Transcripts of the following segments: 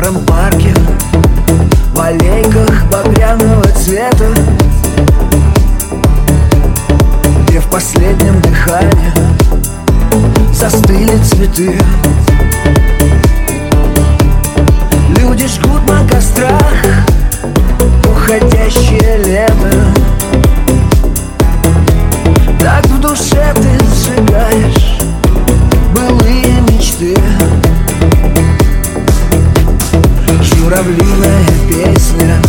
старом парке В аллейках багряного цвета. Где в последнем дыхании Застыли цветы. Люди жгут на кострах Уходящее лето. Журавлиная песня.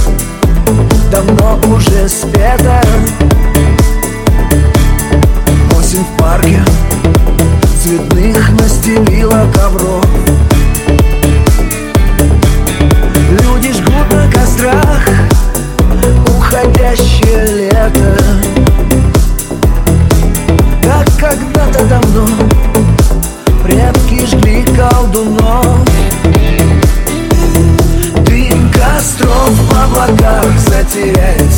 Давно уже спета. Осень в парке Цветных настелила ковров Люди жгут на кострах Уходящее лето. Как когда-то давно Предки жгли колдунов Yeah.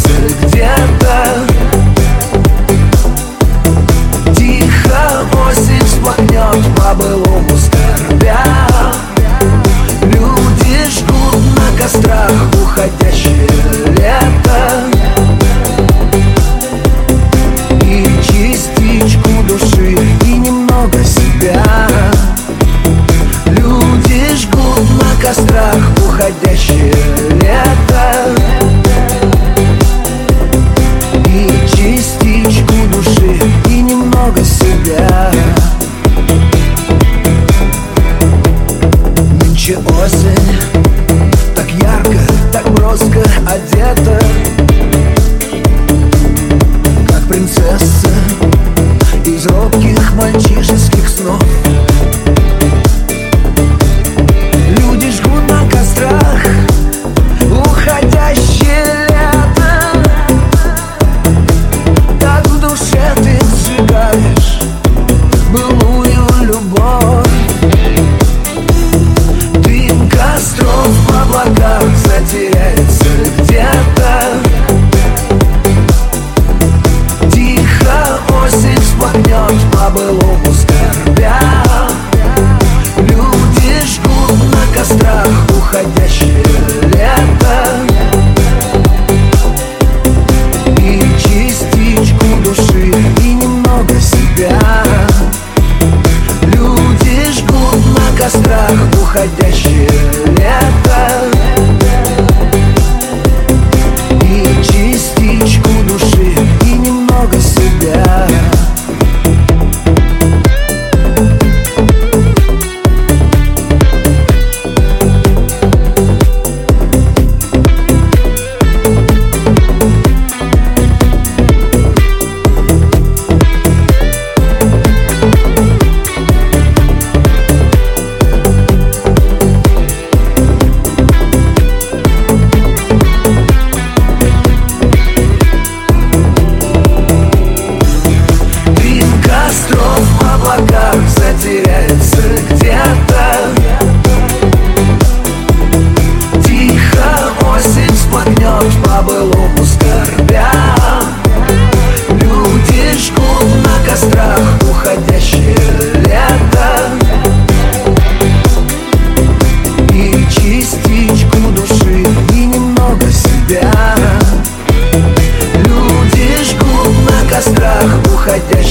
right.